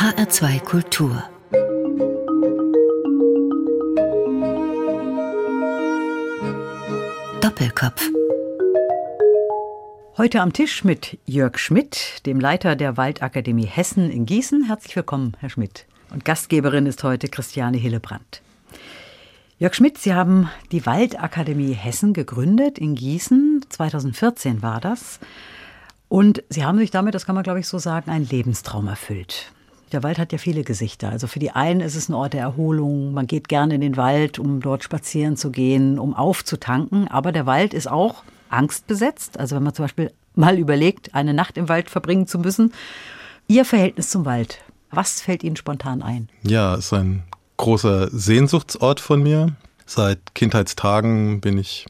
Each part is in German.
HR2 Kultur Doppelkopf Heute am Tisch mit Jörg Schmidt, dem Leiter der Waldakademie Hessen in Gießen. Herzlich willkommen, Herr Schmidt. Und Gastgeberin ist heute Christiane Hillebrandt. Jörg Schmidt, Sie haben die Waldakademie Hessen gegründet in Gießen. 2014 war das. Und Sie haben sich damit, das kann man glaube ich so sagen, einen Lebenstraum erfüllt. Der Wald hat ja viele Gesichter. Also für die einen ist es ein Ort der Erholung. Man geht gerne in den Wald, um dort spazieren zu gehen, um aufzutanken. Aber der Wald ist auch angstbesetzt. Also wenn man zum Beispiel mal überlegt, eine Nacht im Wald verbringen zu müssen. Ihr Verhältnis zum Wald, was fällt Ihnen spontan ein? Ja, es ist ein großer Sehnsuchtsort von mir. Seit Kindheitstagen bin ich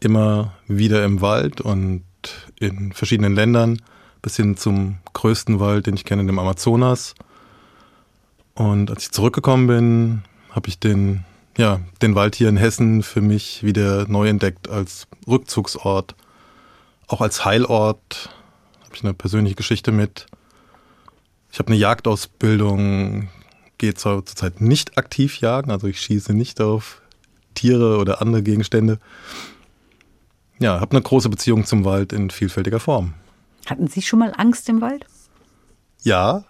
immer wieder im Wald und in verschiedenen Ländern, bis hin zum größten Wald, den ich kenne, dem Amazonas. Und als ich zurückgekommen bin, habe ich den, ja, den Wald hier in Hessen für mich wieder neu entdeckt als Rückzugsort, auch als Heilort. Habe ich eine persönliche Geschichte mit. Ich habe eine Jagdausbildung gehe zwar zurzeit nicht aktiv jagen, also ich schieße nicht auf Tiere oder andere Gegenstände. Ja, habe eine große Beziehung zum Wald in vielfältiger Form. Hatten Sie schon mal Angst im Wald? Ja,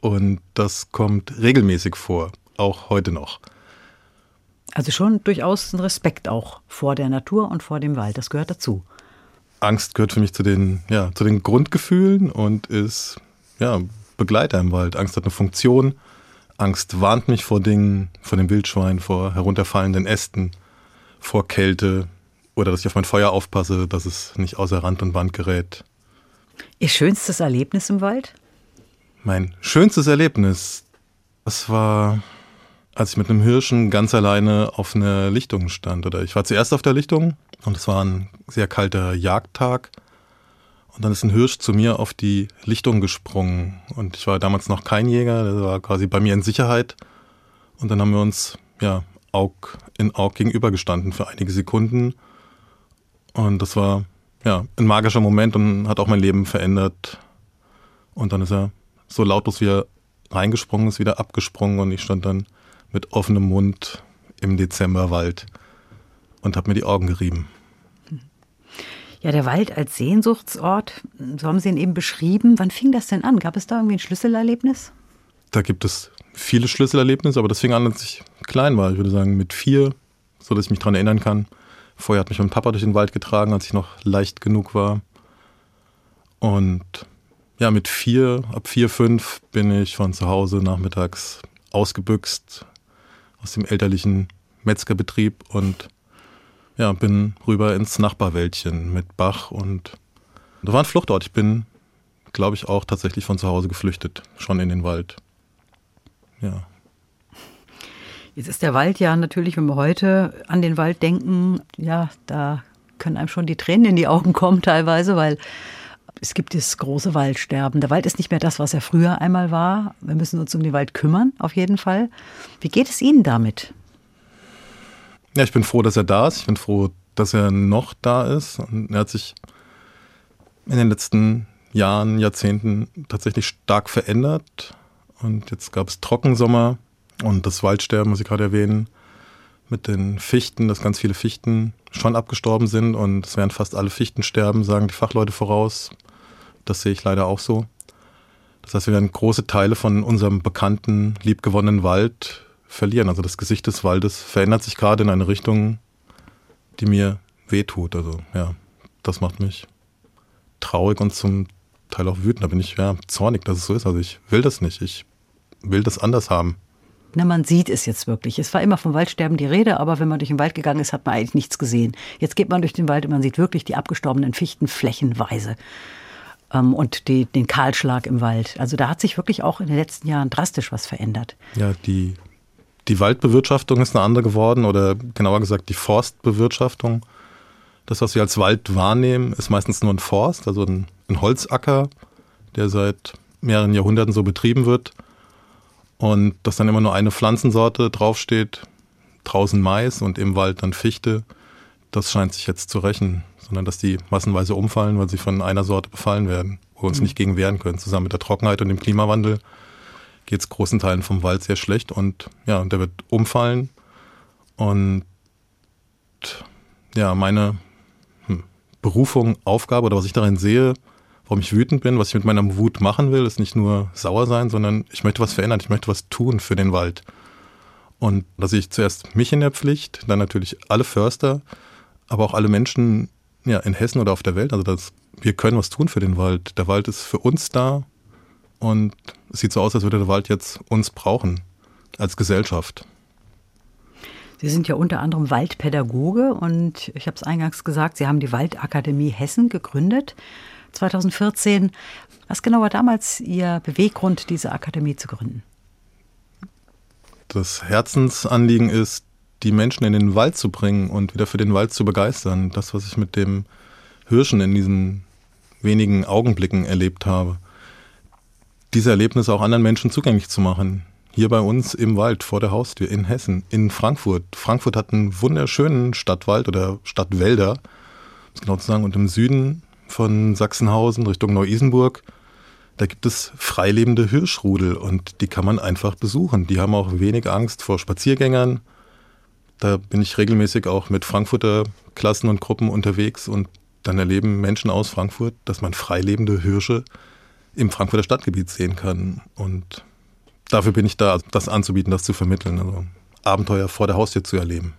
und das kommt regelmäßig vor, auch heute noch. Also schon durchaus ein Respekt auch vor der Natur und vor dem Wald, das gehört dazu. Angst gehört für mich zu den, ja, zu den Grundgefühlen und ist ja, Begleiter im Wald. Angst hat eine Funktion Angst warnt mich vor Dingen, vor dem Wildschwein, vor herunterfallenden Ästen, vor Kälte oder dass ich auf mein Feuer aufpasse, dass es nicht außer Rand und Band gerät. Ihr schönstes Erlebnis im Wald? Mein schönstes Erlebnis, das war, als ich mit einem Hirschen ganz alleine auf einer Lichtung stand. Oder ich war zuerst auf der Lichtung und es war ein sehr kalter Jagdtag. Und dann ist ein Hirsch zu mir auf die Lichtung gesprungen. Und ich war damals noch kein Jäger, der war quasi bei mir in Sicherheit. Und dann haben wir uns ja Aug in Aug gegenübergestanden für einige Sekunden. Und das war ja ein magischer Moment und hat auch mein Leben verändert. Und dann ist er so lautlos wie er reingesprungen ist, wieder abgesprungen und ich stand dann mit offenem Mund im Dezemberwald und habe mir die Augen gerieben. Ja, der Wald als Sehnsuchtsort, so haben Sie ihn eben beschrieben. Wann fing das denn an? Gab es da irgendwie ein Schlüsselerlebnis? Da gibt es viele Schlüsselerlebnisse, aber das fing an, als ich klein war. Ich würde sagen mit vier, so dass ich mich daran erinnern kann. Vorher hat mich mein Papa durch den Wald getragen, als ich noch leicht genug war. Und ja, mit vier, ab vier, fünf bin ich von zu Hause nachmittags ausgebüxt aus dem elterlichen Metzgerbetrieb und ja, bin rüber ins Nachbarwäldchen mit Bach und da war ein Fluchtort. Ich bin, glaube ich, auch tatsächlich von zu Hause geflüchtet, schon in den Wald. Ja. Jetzt ist der Wald ja natürlich, wenn wir heute an den Wald denken, ja, da können einem schon die Tränen in die Augen kommen teilweise, weil es gibt das große Waldsterben. Der Wald ist nicht mehr das, was er früher einmal war. Wir müssen uns um den Wald kümmern, auf jeden Fall. Wie geht es Ihnen damit? Ja, ich bin froh, dass er da ist. Ich bin froh, dass er noch da ist. Und er hat sich in den letzten Jahren, Jahrzehnten tatsächlich stark verändert. Und jetzt gab es Trockensommer und das Waldsterben, muss ich gerade erwähnen, mit den Fichten, dass ganz viele Fichten schon abgestorben sind und es werden fast alle Fichten sterben, sagen die Fachleute voraus. Das sehe ich leider auch so. Das heißt, wir werden große Teile von unserem bekannten, liebgewonnenen Wald verlieren. Also das Gesicht des Waldes verändert sich gerade in eine Richtung, die mir wehtut. Also ja, das macht mich traurig und zum Teil auch wütend. Da bin ich ja zornig, dass es so ist. Also ich will das nicht. Ich will das anders haben. Na, man sieht es jetzt wirklich. Es war immer vom Waldsterben die Rede, aber wenn man durch den Wald gegangen ist, hat man eigentlich nichts gesehen. Jetzt geht man durch den Wald und man sieht wirklich die abgestorbenen Fichten flächenweise ähm, und die, den Kahlschlag im Wald. Also da hat sich wirklich auch in den letzten Jahren drastisch was verändert. Ja, die die Waldbewirtschaftung ist eine andere geworden oder genauer gesagt die Forstbewirtschaftung. Das, was wir als Wald wahrnehmen, ist meistens nur ein Forst, also ein, ein Holzacker, der seit mehreren Jahrhunderten so betrieben wird. Und dass dann immer nur eine Pflanzensorte draufsteht, draußen Mais und im Wald dann Fichte, das scheint sich jetzt zu rächen, sondern dass die massenweise umfallen, weil sie von einer Sorte befallen werden, wo wir uns mhm. nicht gegen wehren können. Zusammen mit der Trockenheit und dem Klimawandel geht es großen Teilen vom Wald sehr schlecht und ja, der wird umfallen. Und ja, meine hm, Berufung, Aufgabe oder was ich darin sehe, warum ich wütend bin, was ich mit meiner Wut machen will, ist nicht nur sauer sein, sondern ich möchte was verändern, ich möchte was tun für den Wald. Und da sehe ich zuerst mich in der Pflicht, dann natürlich alle Förster, aber auch alle Menschen ja, in Hessen oder auf der Welt. Also das, wir können was tun für den Wald. Der Wald ist für uns da und es sieht so aus, als würde der Wald jetzt uns brauchen als Gesellschaft. Sie sind ja unter anderem Waldpädagoge und ich habe es eingangs gesagt, Sie haben die Waldakademie Hessen gegründet 2014. Was genau war damals Ihr Beweggrund, diese Akademie zu gründen? Das Herzensanliegen ist, die Menschen in den Wald zu bringen und wieder für den Wald zu begeistern. Das, was ich mit dem Hirschen in diesen wenigen Augenblicken erlebt habe. Diese Erlebnisse auch anderen Menschen zugänglich zu machen hier bei uns im Wald vor der Haustür in Hessen, in Frankfurt. Frankfurt hat einen wunderschönen Stadtwald oder Stadtwälder, um genau zu sagen, und im Süden von Sachsenhausen Richtung Neu-Isenburg, da gibt es freilebende Hirschrudel und die kann man einfach besuchen. Die haben auch wenig Angst vor Spaziergängern. Da bin ich regelmäßig auch mit Frankfurter Klassen und Gruppen unterwegs und dann erleben Menschen aus Frankfurt, dass man freilebende Hirsche im Frankfurter Stadtgebiet sehen kann. Und dafür bin ich da, das anzubieten, das zu vermitteln. Also Abenteuer vor der Haustür zu erleben.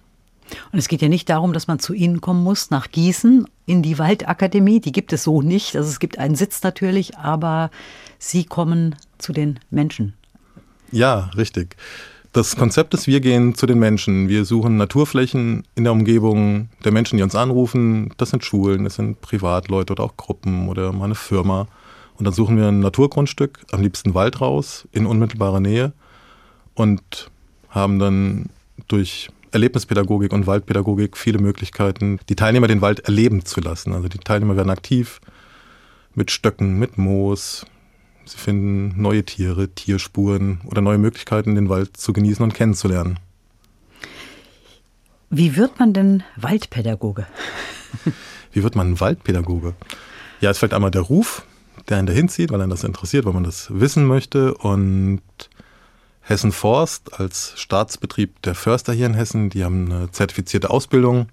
Und es geht ja nicht darum, dass man zu Ihnen kommen muss, nach Gießen, in die Waldakademie. Die gibt es so nicht. Also es gibt einen Sitz natürlich, aber Sie kommen zu den Menschen. Ja, richtig. Das Konzept ist, wir gehen zu den Menschen. Wir suchen Naturflächen in der Umgebung der Menschen, die uns anrufen. Das sind Schulen, das sind Privatleute oder auch Gruppen oder mal eine Firma. Und dann suchen wir ein Naturgrundstück, am liebsten Wald raus, in unmittelbarer Nähe und haben dann durch Erlebnispädagogik und Waldpädagogik viele Möglichkeiten, die Teilnehmer den Wald erleben zu lassen. Also die Teilnehmer werden aktiv mit Stöcken, mit Moos. Sie finden neue Tiere, Tierspuren oder neue Möglichkeiten, den Wald zu genießen und kennenzulernen. Wie wird man denn Waldpädagoge? Wie wird man Waldpädagoge? Ja, es fällt einmal der Ruf, der einen dahin zieht, weil einen das interessiert, weil man das wissen möchte. Und Hessen Forst als Staatsbetrieb der Förster hier in Hessen, die haben eine zertifizierte Ausbildung.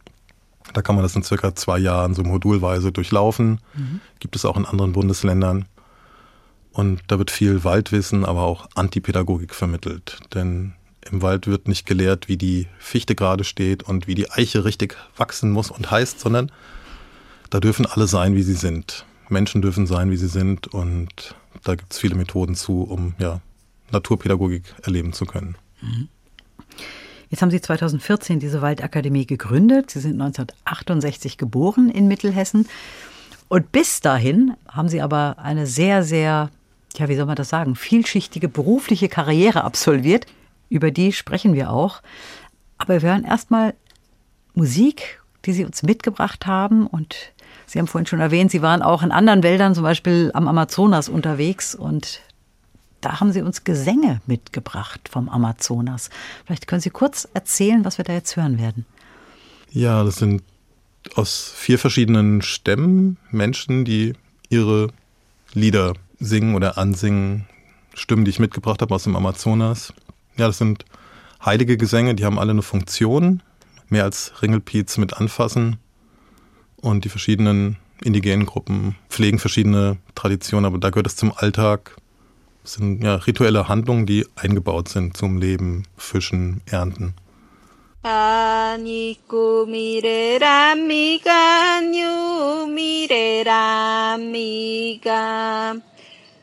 Da kann man das in circa zwei Jahren so modulweise durchlaufen. Mhm. Gibt es auch in anderen Bundesländern. Und da wird viel Waldwissen, aber auch Antipädagogik vermittelt. Denn im Wald wird nicht gelehrt, wie die Fichte gerade steht und wie die Eiche richtig wachsen muss und heißt, sondern da dürfen alle sein, wie sie sind. Menschen dürfen sein, wie sie sind und da gibt es viele Methoden zu, um ja, Naturpädagogik erleben zu können. Mhm. Jetzt haben Sie 2014 diese Waldakademie gegründet. Sie sind 1968 geboren in Mittelhessen. Und bis dahin haben Sie aber eine sehr, sehr, ja, wie soll man das sagen, vielschichtige berufliche Karriere absolviert. Über die sprechen wir auch. Aber wir hören erstmal Musik, die Sie uns mitgebracht haben. Und Sie haben vorhin schon erwähnt, Sie waren auch in anderen Wäldern, zum Beispiel am Amazonas unterwegs. Und da haben Sie uns Gesänge mitgebracht vom Amazonas. Vielleicht können Sie kurz erzählen, was wir da jetzt hören werden. Ja, das sind aus vier verschiedenen Stämmen Menschen, die ihre Lieder singen oder ansingen. Stimmen, die ich mitgebracht habe aus dem Amazonas. Ja, das sind heilige Gesänge, die haben alle eine Funktion. Mehr als Ringelpiez mit anfassen. Und die verschiedenen indigenen Gruppen pflegen verschiedene Traditionen, aber da gehört es zum Alltag das sind ja rituelle Handlungen, die eingebaut sind zum Leben, Fischen, Ernten. Aniku mirera miga, nyu mirera miga.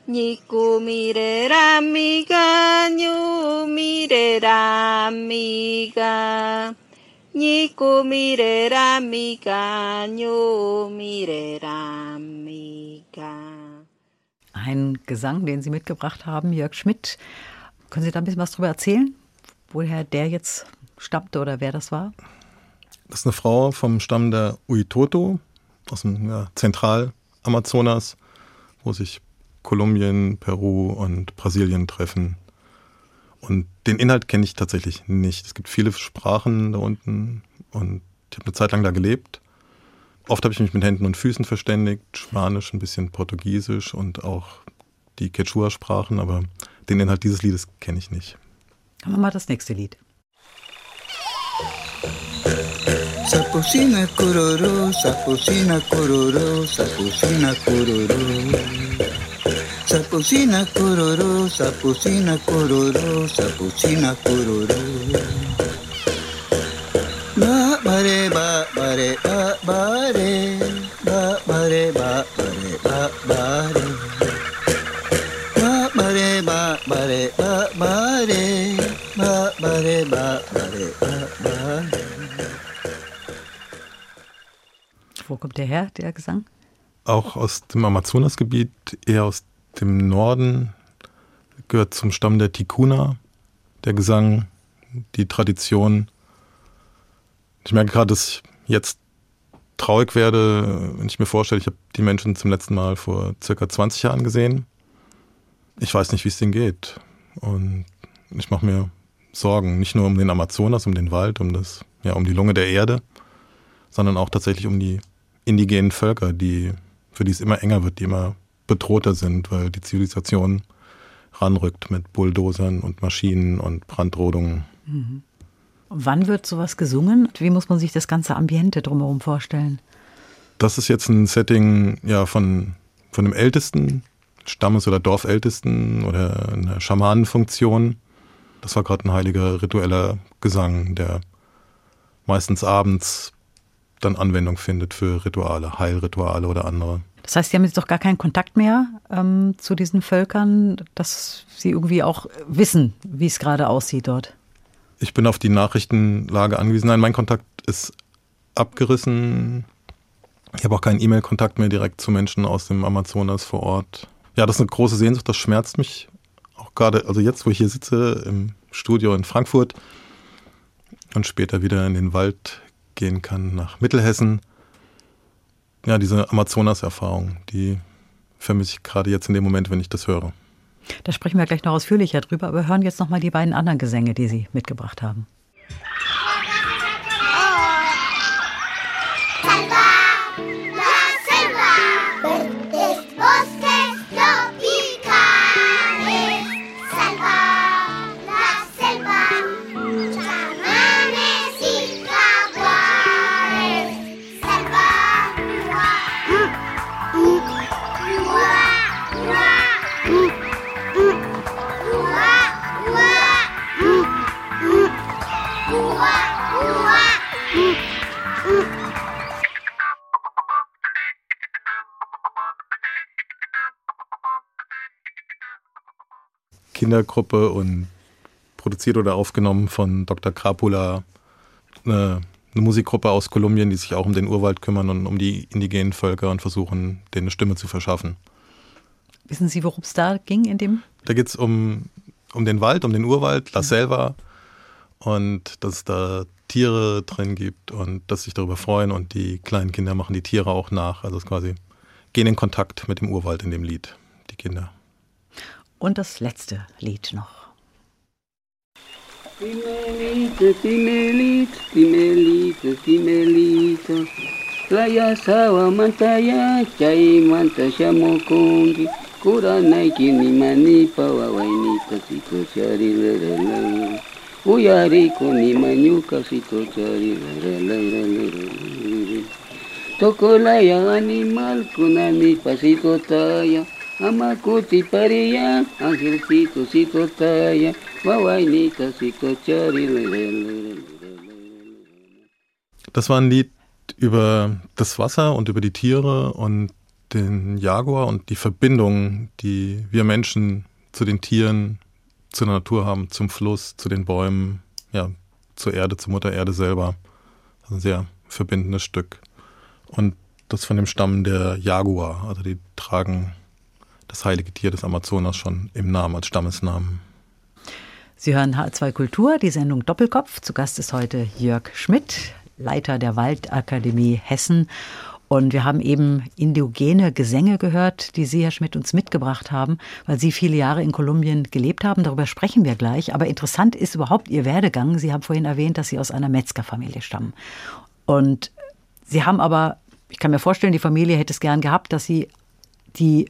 Niku mirera miga, nyu mirera miga. Miga ein Gesang, den Sie mitgebracht haben, Jörg Schmidt. Können Sie da ein bisschen was darüber erzählen, woher der jetzt stammte oder wer das war? Das ist eine Frau vom Stamm der Uitoto aus dem ja, Zentralamazonas, wo sich Kolumbien, Peru und Brasilien treffen. Und den Inhalt kenne ich tatsächlich nicht. Es gibt viele Sprachen da unten und ich habe eine Zeit lang da gelebt Oft habe ich mich mit Händen und Füßen verständigt, Spanisch, ein bisschen Portugiesisch und auch die Quechua-Sprachen, aber den Inhalt dieses Liedes kenne ich nicht. Haben wir mal das nächste Lied. Sapusina kururu, sapusina kururu, sapusina kururu. Sapusina kururu, sapusina kururu, sapusina kururu. Wo kommt der her, der Gesang? Auch aus dem Amazonasgebiet, eher aus dem Norden, gehört zum Stamm der Tikuna, der Gesang, die Tradition. Ich merke gerade, dass ich jetzt traurig werde, wenn ich mir vorstelle, ich habe die Menschen zum letzten Mal vor circa 20 Jahren gesehen. Ich weiß nicht, wie es denen geht. Und ich mache mir Sorgen, nicht nur um den Amazonas, um den Wald, um das, ja, um die Lunge der Erde, sondern auch tatsächlich um die indigenen Völker, die, für die es immer enger wird, die immer bedrohter sind, weil die Zivilisation ranrückt mit Bulldozern und Maschinen und Brandrodungen. Mhm. Wann wird sowas gesungen? Wie muss man sich das ganze Ambiente drumherum vorstellen? Das ist jetzt ein Setting ja, von, von dem ältesten Stammes- oder Dorfältesten oder eine Schamanenfunktion. Das war gerade ein heiliger ritueller Gesang, der meistens abends dann Anwendung findet für Rituale, Heilrituale oder andere. Das heißt, Sie haben jetzt doch gar keinen Kontakt mehr ähm, zu diesen Völkern, dass Sie irgendwie auch wissen, wie es gerade aussieht dort. Ich bin auf die Nachrichtenlage angewiesen. Nein, mein Kontakt ist abgerissen. Ich habe auch keinen E-Mail-Kontakt mehr direkt zu Menschen aus dem Amazonas vor Ort. Ja, das ist eine große Sehnsucht, das schmerzt mich auch gerade, also jetzt, wo ich hier sitze im Studio in Frankfurt und später wieder in den Wald gehen kann nach Mittelhessen. Ja, diese Amazonas-Erfahrung, die vermisse ich gerade jetzt in dem Moment, wenn ich das höre. Da sprechen wir gleich noch ausführlicher drüber, aber hören jetzt noch mal die beiden anderen Gesänge, die Sie mitgebracht haben. Kindergruppe und produziert oder aufgenommen von Dr. Krapula, eine, eine, Musikgruppe aus Kolumbien, die sich auch um den Urwald kümmern und um die indigenen Völker und versuchen, denen eine Stimme zu verschaffen. Wissen Sie, worum es da ging in dem? Da geht es um, um den Wald, um den Urwald, La Selva und dass es da Tiere drin gibt und dass sich darüber freuen und die kleinen Kinder machen die Tiere auch nach. Also es quasi gehen in Kontakt mit dem Urwald in dem Lied, die Kinder. Und das letzte Lied noch. Timelito, timelito, timelito, timelito. Playa sawa mantaya, chai manta shamokongi. Kura naiki ni mani pawa wainita siko chari lerele. Uyariko ni manyuka siko chari lerele. Tokolaya animal kunani pasito taya. Amakuti paria, angelcito, cito taya, wawainita, cito chari. Das war ein Lied über das Wasser und über die Tiere und den Jaguar und die Verbindung, die wir Menschen zu den Tieren, zur Natur haben, zum Fluss, zu den Bäumen, ja, zur Erde, zur Mutter Erde selber. Das ist ein sehr verbindendes Stück. Und das von dem Stamm der Jaguar, also die tragen das heilige Tier des Amazonas schon im Namen als Stammesnamen. Sie hören H2 Kultur, die Sendung Doppelkopf. Zu Gast ist heute Jörg Schmidt, Leiter der Waldakademie Hessen. Und wir haben eben indigene Gesänge gehört, die Sie, Herr Schmidt, uns mitgebracht haben, weil Sie viele Jahre in Kolumbien gelebt haben. Darüber sprechen wir gleich. Aber interessant ist überhaupt Ihr Werdegang. Sie haben vorhin erwähnt, dass Sie aus einer Metzgerfamilie stammen. Und Sie haben aber, ich kann mir vorstellen, die Familie hätte es gern gehabt, dass Sie die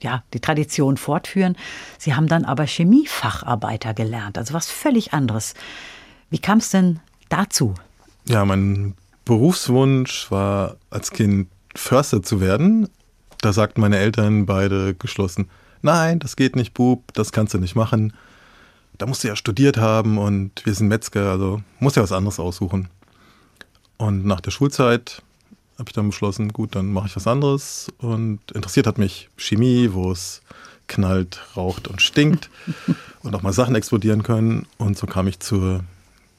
ja, die Tradition fortführen. Sie haben dann aber Chemiefacharbeiter gelernt, also was völlig anderes. Wie kam es denn dazu? Ja, mein Berufswunsch war als Kind Förster zu werden. Da sagten meine Eltern beide geschlossen, nein, das geht nicht, Bub, das kannst du nicht machen. Da musst du ja studiert haben und wir sind Metzger, also musst ja was anderes aussuchen. Und nach der Schulzeit habe ich dann beschlossen, gut, dann mache ich was anderes. Und interessiert hat mich Chemie, wo es knallt, raucht und stinkt und auch mal Sachen explodieren können. Und so kam ich zur,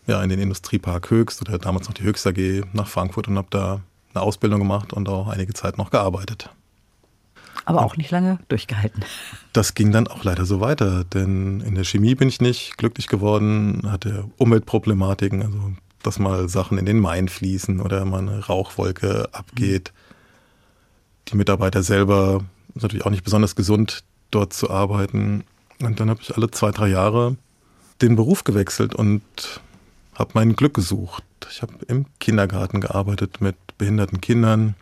ja, in den Industriepark Höchst oder damals noch die Höchst AG nach Frankfurt und habe da eine Ausbildung gemacht und auch einige Zeit noch gearbeitet. Aber auch nicht lange durchgehalten. Das ging dann auch leider so weiter, denn in der Chemie bin ich nicht glücklich geworden, hatte Umweltproblematiken, also dass mal Sachen in den Main fließen oder mal eine Rauchwolke abgeht. Die Mitarbeiter selber ist natürlich auch nicht besonders gesund, dort zu arbeiten. Und dann habe ich alle zwei, drei Jahre den Beruf gewechselt und habe mein Glück gesucht. Ich habe im Kindergarten gearbeitet mit behinderten Kindern.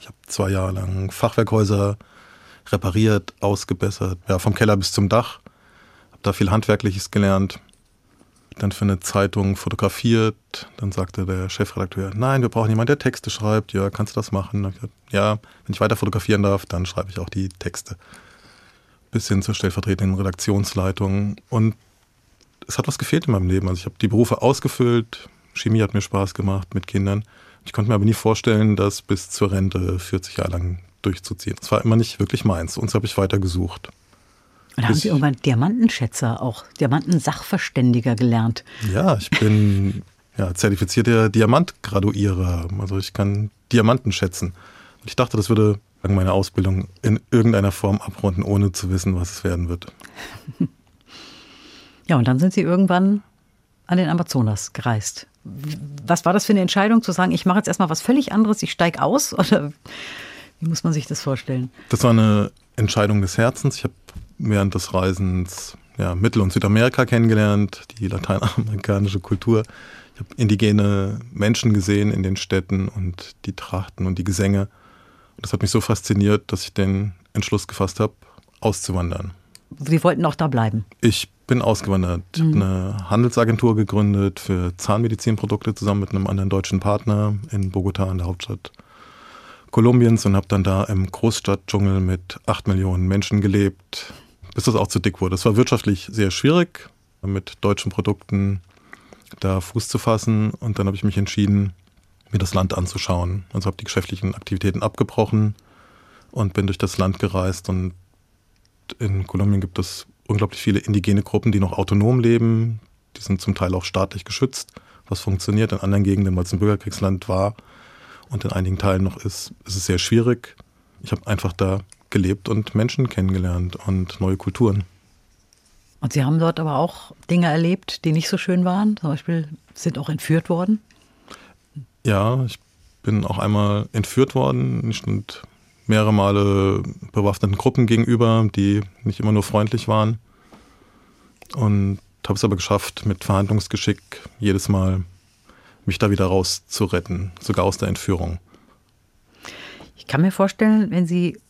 Ich habe zwei Jahre lang Fachwerkhäuser repariert, ausgebessert, ja, vom Keller bis zum Dach. Habe da viel Handwerkliches gelernt dann für eine Zeitung fotografiert. Dann sagte der Chefredakteur, nein, wir brauchen jemanden, der Texte schreibt. Ja, kannst du das machen? Gesagt, ja, wenn ich weiter fotografieren darf, dann schreibe ich auch die Texte. Bis hin zur stellvertretenden Redaktionsleitung. Und es hat was gefehlt in meinem Leben. Also ich habe die Berufe ausgefüllt. Chemie hat mir Spaß gemacht mit Kindern. Ich konnte mir aber nie vorstellen, das bis zur Rente 40 Jahre lang durchzuziehen. Das war immer nicht wirklich meins. Uns habe ich weiter gesucht. Und da haben Sie irgendwann Diamantenschätzer, auch Diamantensachverständiger gelernt. Ja, ich bin ja, zertifizierter Diamantgraduierer. Also ich kann Diamanten schätzen. Und ich dachte, das würde meine Ausbildung in irgendeiner Form abrunden, ohne zu wissen, was es werden wird. Ja, und dann sind Sie irgendwann an den Amazonas gereist. Was war das für eine Entscheidung, zu sagen, ich mache jetzt erstmal was völlig anderes, ich steige aus? Oder wie muss man sich das vorstellen? Das war eine Entscheidung des Herzens. Ich habe während des Reisens ja, Mittel- und Südamerika kennengelernt, die lateinamerikanische Kultur. Ich habe indigene Menschen gesehen in den Städten und die Trachten und die Gesänge. Und das hat mich so fasziniert, dass ich den Entschluss gefasst habe, auszuwandern. Sie wollten auch da bleiben? Ich bin ausgewandert. Ich mhm. habe eine Handelsagentur gegründet für Zahnmedizinprodukte zusammen mit einem anderen deutschen Partner in Bogota, in der Hauptstadt Kolumbiens, und habe dann da im Großstadtdschungel mit acht Millionen Menschen gelebt, bis das auch zu dick wurde. Es war wirtschaftlich sehr schwierig, mit deutschen Produkten da Fuß zu fassen. Und dann habe ich mich entschieden, mir das Land anzuschauen. Also habe die geschäftlichen Aktivitäten abgebrochen und bin durch das Land gereist. Und in Kolumbien gibt es unglaublich viele indigene Gruppen, die noch autonom leben. Die sind zum Teil auch staatlich geschützt, was funktioniert. In anderen Gegenden, weil es ein Bürgerkriegsland war und in einigen Teilen noch ist, ist es sehr schwierig. Ich habe einfach da gelebt und Menschen kennengelernt und neue Kulturen. Und Sie haben dort aber auch Dinge erlebt, die nicht so schön waren? Zum Beispiel sind auch entführt worden? Ja, ich bin auch einmal entführt worden. Ich stand mehrere Male bewaffneten Gruppen gegenüber, die nicht immer nur freundlich waren. Und habe es aber geschafft, mit Verhandlungsgeschick jedes Mal mich da wieder rauszuretten, sogar aus der Entführung. Ich kann mir vorstellen, wenn Sie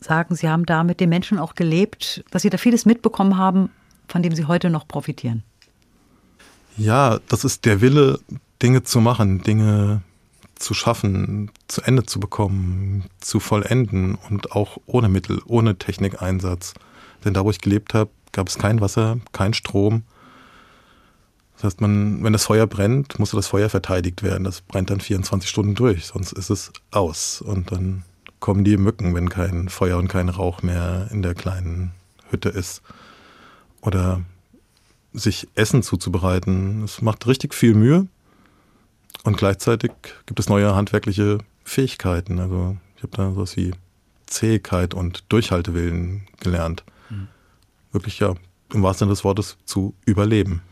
sagen, Sie haben da mit den Menschen auch gelebt, dass Sie da vieles mitbekommen haben, von dem Sie heute noch profitieren. Ja, das ist der Wille, Dinge zu machen, Dinge zu schaffen, zu Ende zu bekommen, zu vollenden und auch ohne Mittel, ohne Technikeinsatz. Denn da, wo ich gelebt habe, gab es kein Wasser, kein Strom. Das heißt, man, wenn das Feuer brennt, musste das Feuer verteidigt werden. Das brennt dann 24 Stunden durch, sonst ist es aus. Und dann kommen die Mücken, wenn kein Feuer und kein Rauch mehr in der kleinen Hütte ist. Oder sich Essen zuzubereiten. Es macht richtig viel Mühe. Und gleichzeitig gibt es neue handwerkliche Fähigkeiten. Also ich habe da sowas wie Zähigkeit und Durchhaltewillen gelernt. Mhm. Wirklich ja, im wahrsten Sinne des Wortes zu überleben.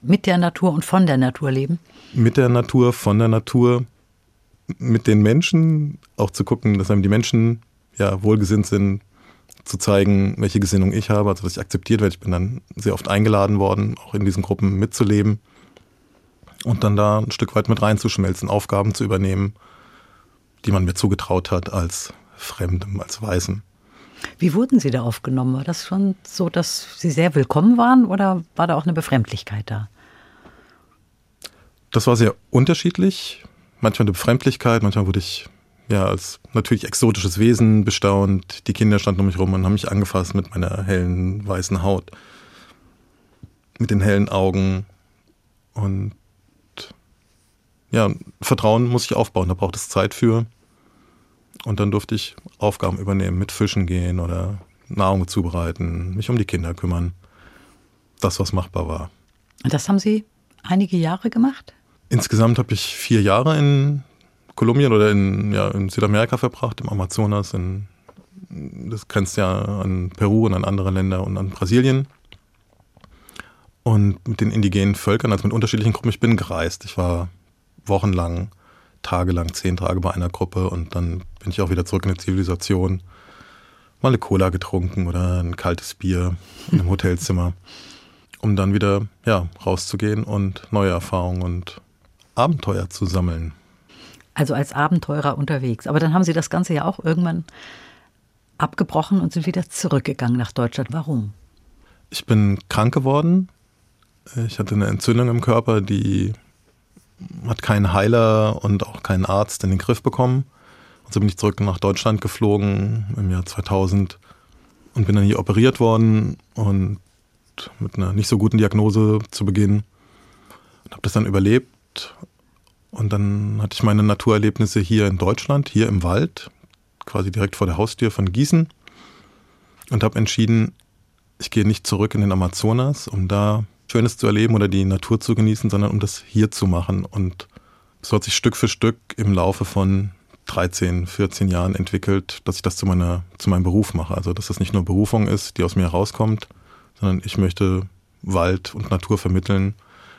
Mit der Natur und von der Natur leben? Mit der Natur, von der Natur, mit den Menschen, auch zu gucken, dass einem die Menschen ja wohlgesinnt sind, zu zeigen, welche Gesinnung ich habe, also dass ich akzeptiert werde. Ich bin dann sehr oft eingeladen worden, auch in diesen Gruppen mitzuleben und dann da ein Stück weit mit reinzuschmelzen, Aufgaben zu übernehmen, die man mir zugetraut hat als Fremdem, als Weißen. Wie wurden Sie da aufgenommen? War das schon so, dass Sie sehr willkommen waren oder war da auch eine Befremdlichkeit da? Das war sehr unterschiedlich. Manchmal eine Befremdlichkeit, manchmal wurde ich ja als natürlich exotisches Wesen bestaunt. Die Kinder standen um mich rum und haben mich angefasst mit meiner hellen weißen Haut, mit den hellen Augen und ja, Vertrauen muss ich aufbauen, da braucht es Zeit für. Und dann durfte ich Aufgaben übernehmen, mit Fischen gehen oder Nahrung zubereiten, mich um die Kinder kümmern. Das, was machbar war. Und das haben Sie einige Jahre gemacht? Insgesamt habe ich vier Jahre in Kolumbien oder in, ja, in Südamerika verbracht, im Amazonas. In, das grenzt ja an Peru und an andere Länder und an Brasilien. Und mit den indigenen Völkern, also mit unterschiedlichen Gruppen, ich bin gereist. Ich war wochenlang, tagelang, zehn Tage bei einer Gruppe und dann bin ich auch wieder zurück in die Zivilisation. Mal eine Cola getrunken oder ein kaltes Bier in einem Hotelzimmer, um dann wieder ja, rauszugehen und neue Erfahrungen und Abenteuer zu sammeln. Also als Abenteurer unterwegs. Aber dann haben Sie das Ganze ja auch irgendwann abgebrochen und sind wieder zurückgegangen nach Deutschland. Warum? Ich bin krank geworden. Ich hatte eine Entzündung im Körper, die hat keinen Heiler und auch keinen Arzt in den Griff bekommen. Und so bin ich zurück nach Deutschland geflogen im Jahr 2000 und bin dann hier operiert worden und mit einer nicht so guten Diagnose zu Beginn und habe das dann überlebt. Und dann hatte ich meine Naturerlebnisse hier in Deutschland, hier im Wald, quasi direkt vor der Haustür von Gießen und habe entschieden, ich gehe nicht zurück in den Amazonas, um da Schönes zu erleben oder die Natur zu genießen, sondern um das hier zu machen. Und so hat sich Stück für Stück im Laufe von 13, 14 Jahren entwickelt, dass ich das zu, meiner, zu meinem Beruf mache. Also dass das nicht nur Berufung ist, die aus mir herauskommt, sondern ich möchte Wald und Natur vermitteln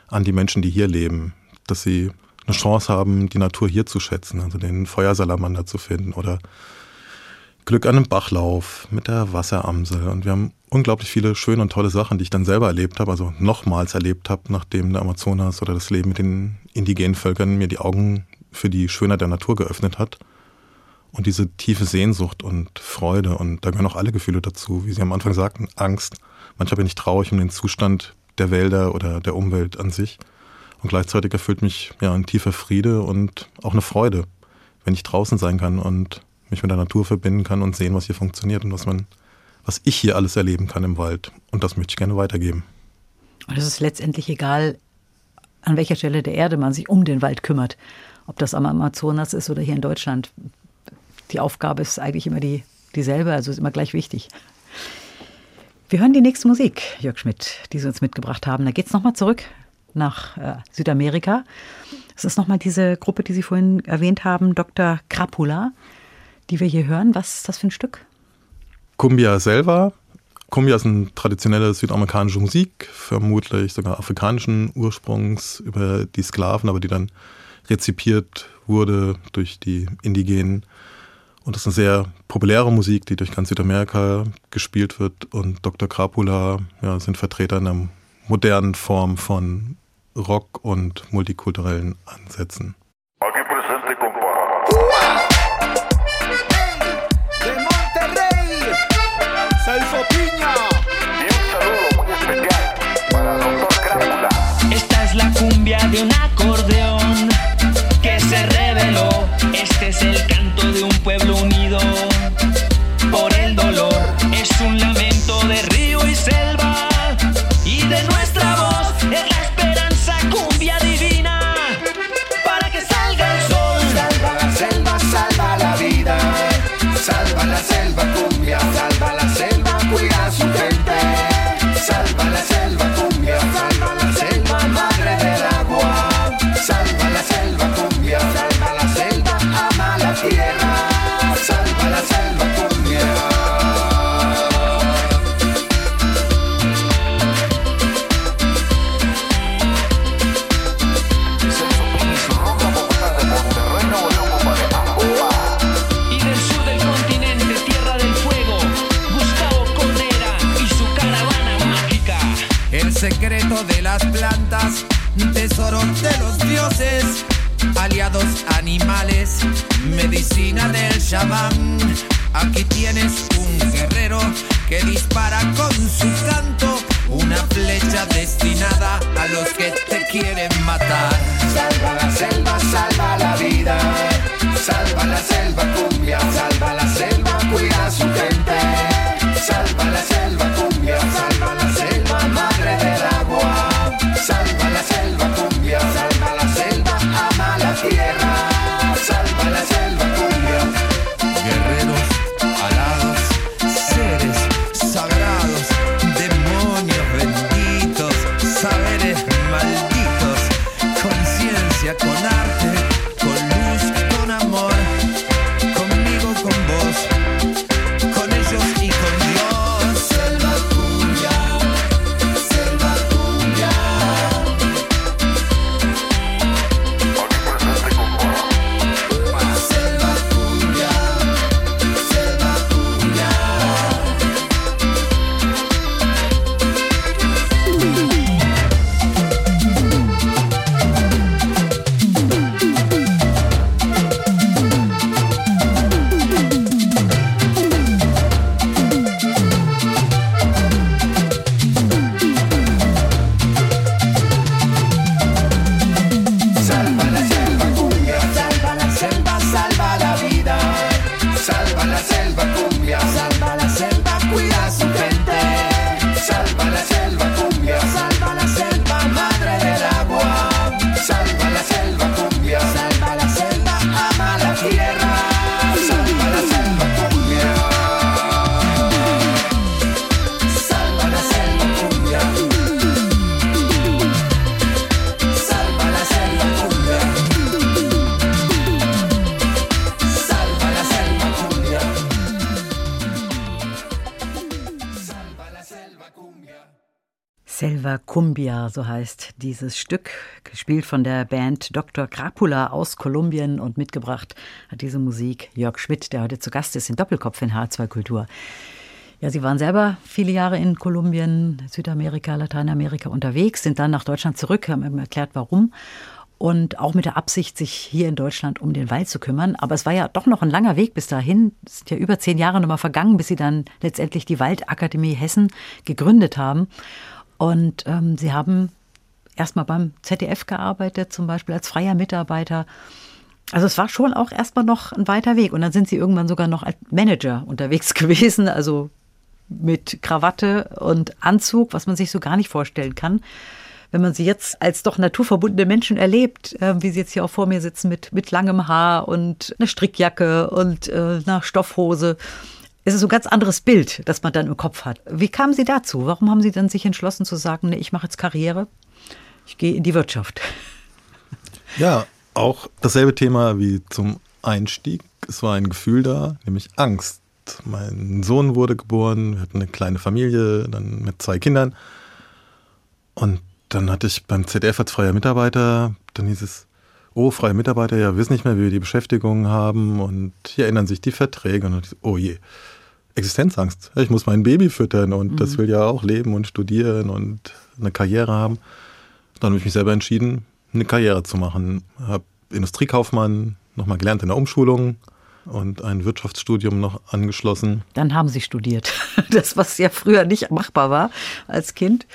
an die Menschen, die hier leben, dass sie eine Chance haben, die Natur hier zu schätzen, also den Feuersalamander zu finden oder Glück an einem Bachlauf mit der Wasseramsel. Und wir haben unglaublich viele schöne und tolle Sachen, die ich dann selber erlebt habe, also nochmals erlebt habe, nachdem der Amazonas oder das Leben mit den indigenen Völkern mir die Augen für die Schönheit der Natur geöffnet hat. Und diese tiefe Sehnsucht und Freude, und da gehören auch alle Gefühle dazu, wie Sie am Anfang sagten, Angst. Manchmal bin ich traurig um den Zustand der Wälder oder der Umwelt an sich. Und gleichzeitig erfüllt mich ja ein tiefer Friede und auch eine Freude, wenn ich draußen sein kann und mich mit der Natur verbinden kann und sehen, was hier funktioniert und was man, was ich hier alles erleben kann im Wald. Und das möchte ich gerne weitergeben. Und es ist letztendlich egal, an welcher Stelle der Erde man sich um den Wald kümmert. Ob das am Amazonas ist oder hier in Deutschland. Die Aufgabe ist eigentlich immer die, dieselbe, also ist immer gleich wichtig. Wir hören die nächste Musik, Jörg Schmidt, die Sie uns mitgebracht haben. Da geht es nochmal zurück nach äh, Südamerika. Es ist nochmal diese Gruppe, die Sie vorhin erwähnt haben, Dr. Krapula die wir hier hören. Was ist das für ein Stück? Cumbia selber. Cumbia ist eine traditionelle südamerikanische Musik, vermutlich sogar afrikanischen Ursprungs über die Sklaven, aber die dann rezipiert wurde durch die Indigenen. Und das ist eine sehr populäre Musik, die durch ganz Südamerika gespielt wird. Und Dr. Krapula ja, sind Vertreter einer modernen Form von Rock und multikulturellen Ansätzen. Aquí presente, compa. de un acordeón que se reveló. Este es el canto de un pueblo unido por el dolor. Es un lamento medicina del chamán, Aquí tienes un guerrero que dispara con su canto so heißt dieses Stück, gespielt von der Band Dr. Crapula aus Kolumbien und mitgebracht hat diese Musik Jörg Schmidt, der heute zu Gast ist in Doppelkopf in H2 Kultur. Ja, Sie waren selber viele Jahre in Kolumbien, Südamerika, Lateinamerika unterwegs, sind dann nach Deutschland zurück, haben eben erklärt, warum. Und auch mit der Absicht, sich hier in Deutschland um den Wald zu kümmern. Aber es war ja doch noch ein langer Weg bis dahin. Es sind ja über zehn Jahre nochmal vergangen, bis Sie dann letztendlich die Waldakademie Hessen gegründet haben. Und ähm, Sie haben erstmal beim ZDF gearbeitet, zum Beispiel als freier Mitarbeiter. Also es war schon auch erstmal noch ein weiter Weg. Und dann sind Sie irgendwann sogar noch als Manager unterwegs gewesen, also mit Krawatte und Anzug, was man sich so gar nicht vorstellen kann. Wenn man sie jetzt als doch naturverbundene Menschen erlebt, äh, wie sie jetzt hier auch vor mir sitzen mit, mit langem Haar und einer Strickjacke und äh, einer Stoffhose, ist es so ein ganz anderes Bild, das man dann im Kopf hat. Wie kamen Sie dazu? Warum haben Sie dann sich entschlossen zu sagen, nee, ich mache jetzt Karriere, ich gehe in die Wirtschaft? Ja, auch dasselbe Thema wie zum Einstieg. Es war ein Gefühl da, nämlich Angst. Mein Sohn wurde geboren, wir hatten eine kleine Familie, dann mit zwei Kindern. Und dann hatte ich beim ZDF als freier Mitarbeiter, dann hieß es, oh, freie Mitarbeiter, ja, wissen nicht mehr, wie wir die Beschäftigung haben und hier ändern sich die Verträge. Und dann ich, oh je, Existenzangst. Ich muss mein Baby füttern und das will ja auch leben und studieren und eine Karriere haben. Dann habe ich mich selber entschieden, eine Karriere zu machen. Habe Industriekaufmann nochmal gelernt in der Umschulung und ein Wirtschaftsstudium noch angeschlossen. Dann haben Sie studiert. Das, was ja früher nicht machbar war als Kind.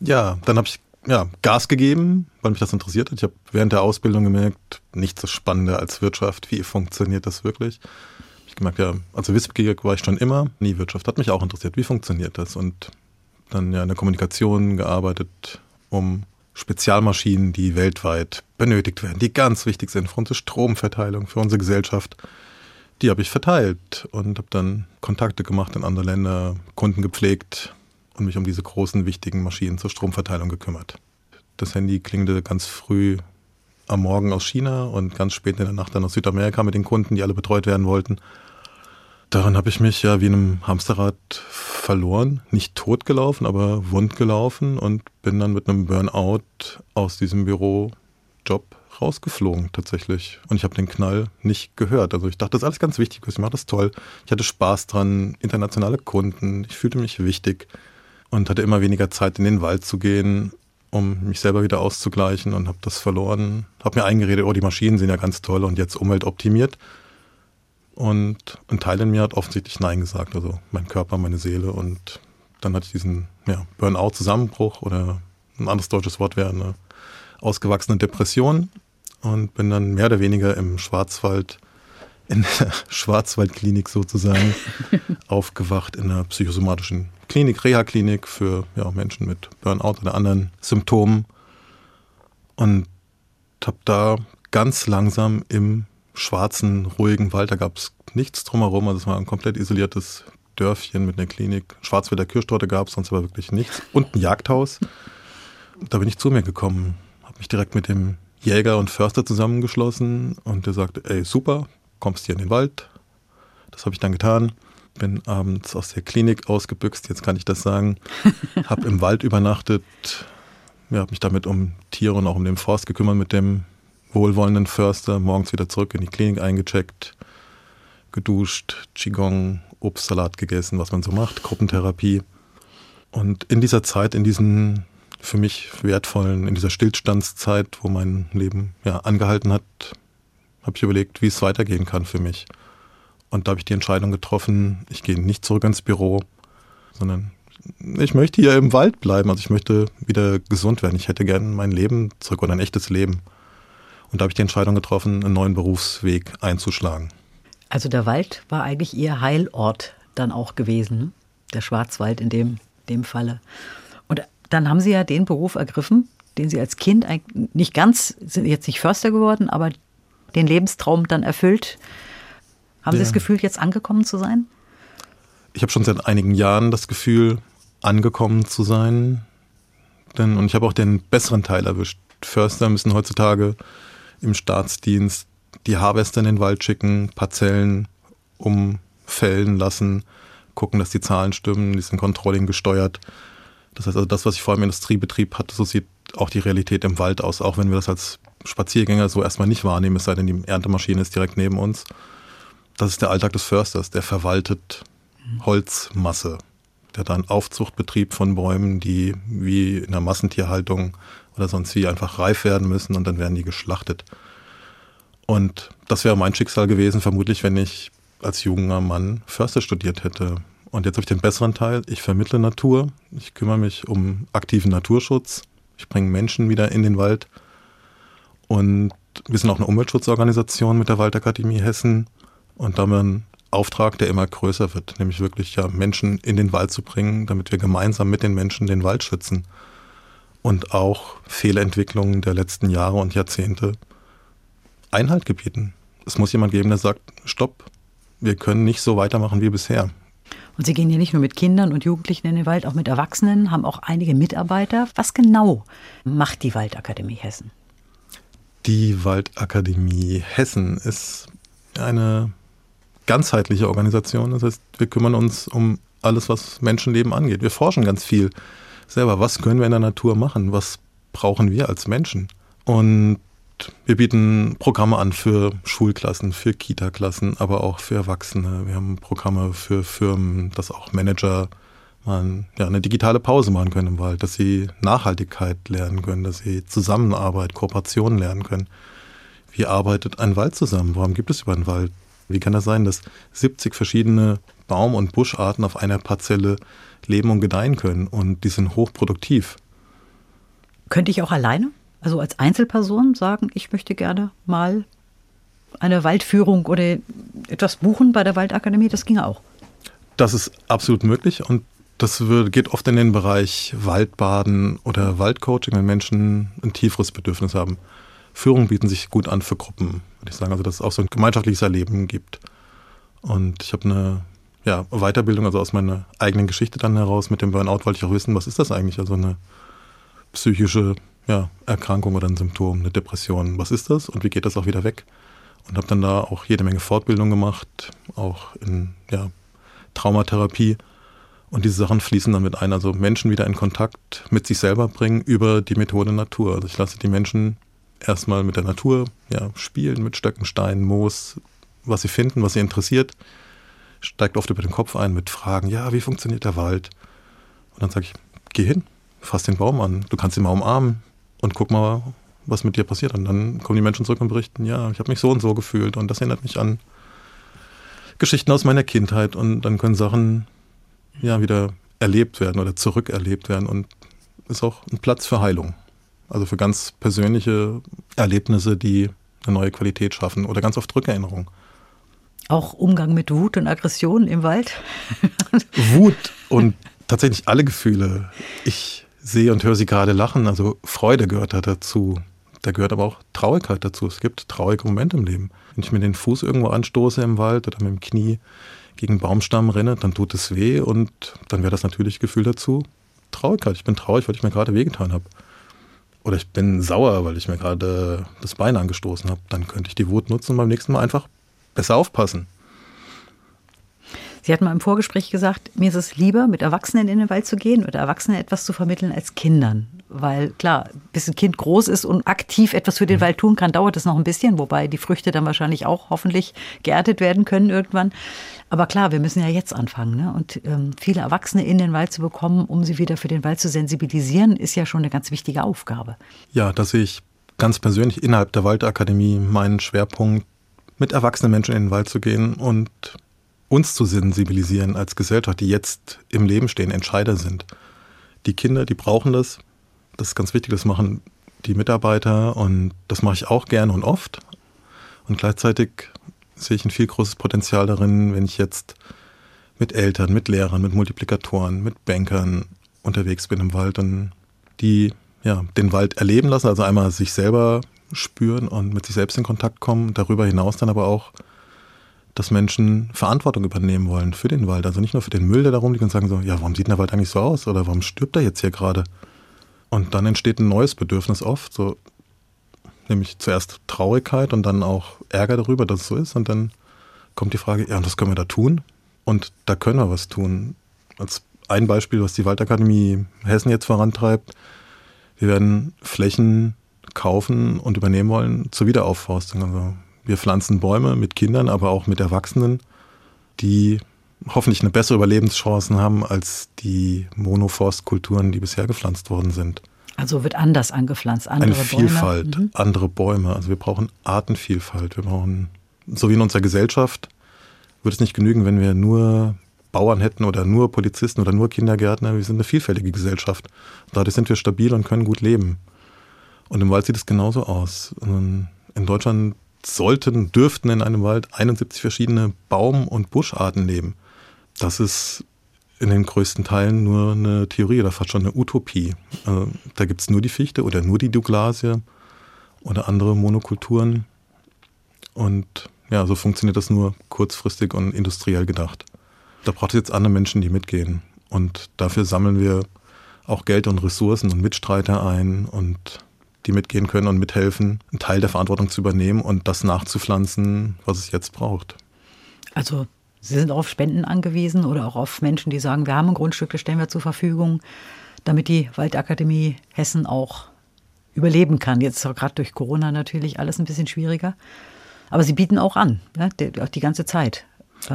Ja, dann habe ich ja, Gas gegeben, weil mich das interessiert hat. Ich habe während der Ausbildung gemerkt, nichts so spannender als Wirtschaft. Wie funktioniert das wirklich? Gemerkt, ja, also wissbegierig war ich schon immer. Nie Wirtschaft hat mich auch interessiert. Wie funktioniert das? Und dann ja in der Kommunikation gearbeitet, um Spezialmaschinen, die weltweit benötigt werden, die ganz wichtig sind für unsere Stromverteilung, für unsere Gesellschaft. Die habe ich verteilt und habe dann Kontakte gemacht in andere Länder, Kunden gepflegt und mich um diese großen, wichtigen Maschinen zur Stromverteilung gekümmert. Das Handy klingelte ganz früh am Morgen aus China und ganz spät in der Nacht dann aus Südamerika mit den Kunden, die alle betreut werden wollten. Daran habe ich mich ja wie in einem Hamsterrad verloren, nicht tot gelaufen, aber wund gelaufen und bin dann mit einem Burnout aus diesem Bürojob rausgeflogen tatsächlich. Und ich habe den Knall nicht gehört. Also ich dachte, das ist alles ganz wichtig, ich mache das toll. Ich hatte Spaß dran, internationale Kunden, ich fühlte mich wichtig und hatte immer weniger Zeit in den Wald zu gehen, um mich selber wieder auszugleichen und habe das verloren. Habe mir eingeredet, oh, die Maschinen sind ja ganz toll und jetzt umweltoptimiert. Und ein Teil in mir hat offensichtlich Nein gesagt, also mein Körper, meine Seele. Und dann hatte ich diesen ja, Burnout-Zusammenbruch oder ein anderes deutsches Wort wäre eine ausgewachsene Depression und bin dann mehr oder weniger im Schwarzwald, in der Schwarzwaldklinik sozusagen, aufgewacht in einer psychosomatischen Klinik, Reha-Klinik für ja, Menschen mit Burnout oder anderen Symptomen. Und habe da ganz langsam im schwarzen, ruhigen Wald, da gab es nichts drumherum, also es war ein komplett isoliertes Dörfchen mit einer Klinik. Schwarzwälder Kirschtorte gab es, sonst war wirklich nichts. Und ein Jagdhaus. Da bin ich zu mir gekommen, habe mich direkt mit dem Jäger und Förster zusammengeschlossen und der sagte, ey, super, kommst hier in den Wald. Das habe ich dann getan. Bin abends aus der Klinik ausgebüxt, jetzt kann ich das sagen. habe im Wald übernachtet, ja, habe mich damit um Tiere und auch um den Forst gekümmert mit dem wohlwollenden Förster. Morgens wieder zurück in die Klinik eingecheckt, geduscht, Qigong, Obstsalat gegessen, was man so macht, Gruppentherapie. Und in dieser Zeit, in diesen für mich wertvollen, in dieser Stillstandszeit, wo mein Leben ja angehalten hat, habe ich überlegt, wie es weitergehen kann für mich. Und da habe ich die Entscheidung getroffen, ich gehe nicht zurück ins Büro, sondern ich möchte hier im Wald bleiben. Also ich möchte wieder gesund werden. Ich hätte gerne mein Leben zurück oder ein echtes Leben. Und da habe ich die Entscheidung getroffen, einen neuen Berufsweg einzuschlagen. Also der Wald war eigentlich Ihr Heilort dann auch gewesen, ne? der Schwarzwald in dem, dem Falle. Und dann haben Sie ja den Beruf ergriffen, den Sie als Kind nicht ganz, sind jetzt nicht Förster geworden, aber den Lebenstraum dann erfüllt. Haben ja. Sie das Gefühl, jetzt angekommen zu sein? Ich habe schon seit einigen Jahren das Gefühl, angekommen zu sein. Denn, und ich habe auch den besseren Teil erwischt. Förster müssen heutzutage im Staatsdienst die Harvester in den Wald schicken, Parzellen umfällen lassen, gucken, dass die Zahlen stimmen, die sind Controlling gesteuert. Das heißt also, das, was ich vor im Industriebetrieb hatte, so sieht auch die Realität im Wald aus, auch wenn wir das als Spaziergänger so erstmal nicht wahrnehmen, es sei denn, die Erntemaschine ist direkt neben uns. Das ist der Alltag des Försters, der verwaltet Holzmasse. Der hat einen Aufzuchtbetrieb von Bäumen, die wie in der Massentierhaltung oder sonst wie einfach reif werden müssen und dann werden die geschlachtet. Und das wäre mein Schicksal gewesen, vermutlich, wenn ich als junger Mann Förster studiert hätte. Und jetzt habe ich den besseren Teil. Ich vermittle Natur. Ich kümmere mich um aktiven Naturschutz. Ich bringe Menschen wieder in den Wald. Und wir sind auch eine Umweltschutzorganisation mit der Waldakademie Hessen. Und da haben wir einen Auftrag, der immer größer wird, nämlich wirklich ja Menschen in den Wald zu bringen, damit wir gemeinsam mit den Menschen den Wald schützen. Und auch Fehlentwicklungen der letzten Jahre und Jahrzehnte Einhalt gebieten. Es muss jemand geben, der sagt, stopp, wir können nicht so weitermachen wie bisher. Und Sie gehen ja nicht nur mit Kindern und Jugendlichen in den Wald, auch mit Erwachsenen, haben auch einige Mitarbeiter. Was genau macht die Waldakademie Hessen? Die Waldakademie Hessen ist eine ganzheitliche Organisation. Das heißt, wir kümmern uns um alles, was Menschenleben angeht. Wir forschen ganz viel selber. Was können wir in der Natur machen? Was brauchen wir als Menschen? Und wir bieten Programme an für Schulklassen, für Kita-Klassen, aber auch für Erwachsene. Wir haben Programme für Firmen, dass auch Manager mal ja, eine digitale Pause machen können im Wald, dass sie Nachhaltigkeit lernen können, dass sie Zusammenarbeit, Kooperation lernen können. Wie arbeitet ein Wald zusammen? Warum gibt es über einen Wald? Wie kann das sein, dass 70 verschiedene Baum- und Buscharten auf einer Parzelle leben und gedeihen können und die sind hochproduktiv? Könnte ich auch alleine? also als Einzelperson sagen, ich möchte gerne mal eine Waldführung oder etwas buchen bei der Waldakademie, das ginge auch. Das ist absolut möglich und das geht oft in den Bereich Waldbaden oder Waldcoaching, wenn Menschen ein tieferes Bedürfnis haben. Führungen bieten sich gut an für Gruppen, würde ich sagen, also dass es auch so ein gemeinschaftliches Erleben gibt. Und ich habe eine ja, Weiterbildung, also aus meiner eigenen Geschichte dann heraus mit dem Burnout wollte ich auch wissen, was ist das eigentlich? Also eine psychische ja, Erkrankung oder ein Symptom, eine Depression. Was ist das und wie geht das auch wieder weg? Und habe dann da auch jede Menge Fortbildung gemacht, auch in ja, Traumatherapie. Und diese Sachen fließen dann mit ein. Also Menschen wieder in Kontakt mit sich selber bringen über die Methode Natur. Also ich lasse die Menschen erstmal mit der Natur ja, spielen, mit Stöcken, Steinen, Moos, was sie finden, was sie interessiert. Steigt oft über den Kopf ein mit Fragen, ja, wie funktioniert der Wald? Und dann sage ich, geh hin, fass den Baum an, du kannst ihn mal umarmen, und guck mal, was mit dir passiert. Und dann kommen die Menschen zurück und berichten, ja, ich habe mich so und so gefühlt und das erinnert mich an Geschichten aus meiner Kindheit und dann können Sachen ja wieder erlebt werden oder zurückerlebt werden und ist auch ein Platz für Heilung. Also für ganz persönliche Erlebnisse, die eine neue Qualität schaffen oder ganz oft Rückerinnerung. Auch Umgang mit Wut und Aggression im Wald? Wut und tatsächlich alle Gefühle. Ich sehe und höre sie gerade lachen, also Freude gehört da dazu. Da gehört aber auch Traurigkeit dazu. Es gibt traurige Momente im Leben. Wenn ich mir den Fuß irgendwo anstoße im Wald oder mit dem Knie gegen einen Baumstamm renne, dann tut es weh und dann wäre das natürlich Gefühl dazu. Traurigkeit. Ich bin traurig, weil ich mir gerade wehgetan habe. Oder ich bin sauer, weil ich mir gerade das Bein angestoßen habe. Dann könnte ich die Wut nutzen und beim nächsten Mal einfach besser aufpassen. Sie hatten mal im Vorgespräch gesagt, mir ist es lieber, mit Erwachsenen in den Wald zu gehen oder Erwachsenen etwas zu vermitteln als Kindern. Weil klar, bis ein Kind groß ist und aktiv etwas für den Wald tun kann, dauert es noch ein bisschen, wobei die Früchte dann wahrscheinlich auch hoffentlich geerntet werden können irgendwann. Aber klar, wir müssen ja jetzt anfangen. Ne? Und ähm, viele Erwachsene in den Wald zu bekommen, um sie wieder für den Wald zu sensibilisieren, ist ja schon eine ganz wichtige Aufgabe. Ja, dass ich ganz persönlich innerhalb der Waldakademie meinen Schwerpunkt mit erwachsenen Menschen in den Wald zu gehen und uns zu sensibilisieren als Gesellschaft, die jetzt im Leben stehen, Entscheider sind. Die Kinder, die brauchen das. Das ist ganz wichtig, das machen die Mitarbeiter und das mache ich auch gerne und oft. Und gleichzeitig sehe ich ein viel großes Potenzial darin, wenn ich jetzt mit Eltern, mit Lehrern, mit Multiplikatoren, mit Bankern unterwegs bin im Wald und die ja, den Wald erleben lassen, also einmal sich selber spüren und mit sich selbst in Kontakt kommen, darüber hinaus dann aber auch dass Menschen Verantwortung übernehmen wollen für den Wald. Also nicht nur für den Müll, der da rumliegt und sagen so, ja, warum sieht der Wald eigentlich so aus? Oder warum stirbt er jetzt hier gerade? Und dann entsteht ein neues Bedürfnis oft, so nämlich zuerst Traurigkeit und dann auch Ärger darüber, dass es so ist. Und dann kommt die Frage, ja, und was können wir da tun? Und da können wir was tun. Als ein Beispiel, was die Waldakademie Hessen jetzt vorantreibt, wir werden Flächen kaufen und übernehmen wollen zur Wiederaufforstung. Also wir pflanzen Bäume mit Kindern, aber auch mit Erwachsenen, die hoffentlich eine bessere Überlebenschancen haben als die Monoforstkulturen, die bisher gepflanzt worden sind. Also wird anders angepflanzt, andere Eine Vielfalt, Bäume. Mhm. andere Bäume. Also wir brauchen Artenvielfalt. Wir brauchen, so wie in unserer Gesellschaft, würde es nicht genügen, wenn wir nur Bauern hätten oder nur Polizisten oder nur Kindergärtner. Wir sind eine vielfältige Gesellschaft. Dadurch sind wir stabil und können gut leben. Und im Wald sieht es genauso aus. In Deutschland sollten, dürften in einem Wald 71 verschiedene Baum- und Buscharten leben. Das ist in den größten Teilen nur eine Theorie oder fast schon eine Utopie. Also, da gibt es nur die Fichte oder nur die Douglasie oder andere Monokulturen. Und ja, so funktioniert das nur kurzfristig und industriell gedacht. Da braucht es jetzt andere Menschen, die mitgehen. Und dafür sammeln wir auch Geld und Ressourcen und Mitstreiter ein und die mitgehen können und mithelfen, einen Teil der Verantwortung zu übernehmen und das nachzupflanzen, was es jetzt braucht. Also Sie sind auf Spenden angewiesen oder auch auf Menschen, die sagen, wir haben ein Grundstück, das stellen wir zur Verfügung, damit die Waldakademie Hessen auch überleben kann. Jetzt ist gerade durch Corona natürlich alles ein bisschen schwieriger. Aber Sie bieten auch an, ja, die, die ganze Zeit.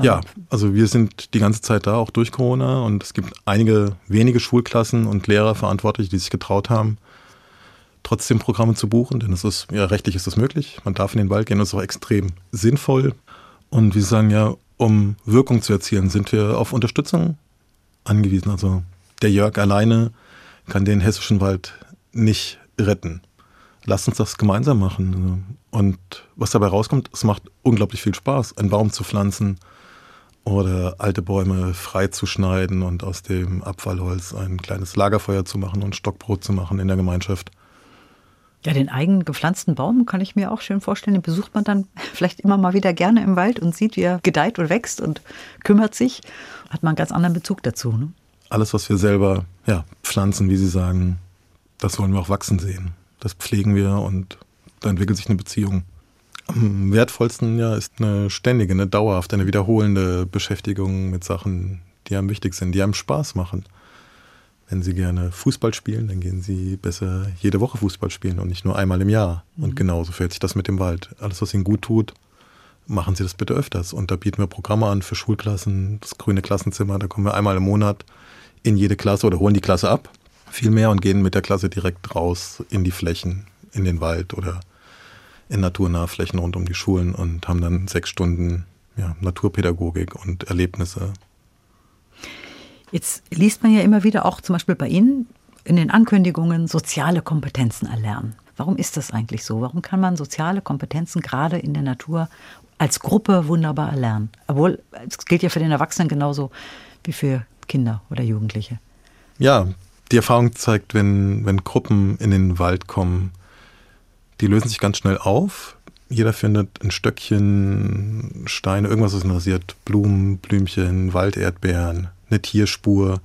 Ja, also wir sind die ganze Zeit da, auch durch Corona. Und es gibt einige wenige Schulklassen und Lehrer verantwortlich, die sich getraut haben, trotzdem Programme zu buchen, denn es ist, ja, rechtlich ist das möglich. Man darf in den Wald gehen, das ist auch extrem sinnvoll. Und wir sagen ja, um Wirkung zu erzielen, sind wir auf Unterstützung angewiesen. Also der Jörg alleine kann den hessischen Wald nicht retten. Lass uns das gemeinsam machen. Und was dabei rauskommt, es macht unglaublich viel Spaß, einen Baum zu pflanzen oder alte Bäume frei zu schneiden und aus dem Abfallholz ein kleines Lagerfeuer zu machen und Stockbrot zu machen in der Gemeinschaft. Ja, den eigenen gepflanzten Baum kann ich mir auch schön vorstellen. Den besucht man dann vielleicht immer mal wieder gerne im Wald und sieht, wie er gedeiht und wächst und kümmert sich. Hat man einen ganz anderen Bezug dazu. Ne? Alles, was wir selber ja, pflanzen, wie Sie sagen, das wollen wir auch wachsen sehen. Das pflegen wir und da entwickelt sich eine Beziehung. Am wertvollsten ja ist eine ständige, eine dauerhafte, eine wiederholende Beschäftigung mit Sachen, die einem wichtig sind, die einem Spaß machen. Wenn Sie gerne Fußball spielen, dann gehen Sie besser jede Woche Fußball spielen und nicht nur einmal im Jahr. Mhm. Und genauso fällt sich das mit dem Wald. Alles, was Ihnen gut tut, machen Sie das bitte öfters. Und da bieten wir Programme an für Schulklassen, das grüne Klassenzimmer. Da kommen wir einmal im Monat in jede Klasse oder holen die Klasse ab, viel mehr und gehen mit der Klasse direkt raus in die Flächen, in den Wald oder in naturnahe Flächen rund um die Schulen und haben dann sechs Stunden ja, Naturpädagogik und Erlebnisse. Jetzt liest man ja immer wieder auch zum Beispiel bei Ihnen in den Ankündigungen soziale Kompetenzen erlernen. Warum ist das eigentlich so? Warum kann man soziale Kompetenzen gerade in der Natur als Gruppe wunderbar erlernen? Obwohl, es gilt ja für den Erwachsenen genauso wie für Kinder oder Jugendliche. Ja, die Erfahrung zeigt, wenn, wenn Gruppen in den Wald kommen, die lösen sich ganz schnell auf. Jeder findet ein Stöckchen, Steine, irgendwas, was interessiert. Blumen, Blümchen, Walderdbeeren, eine Tierspur,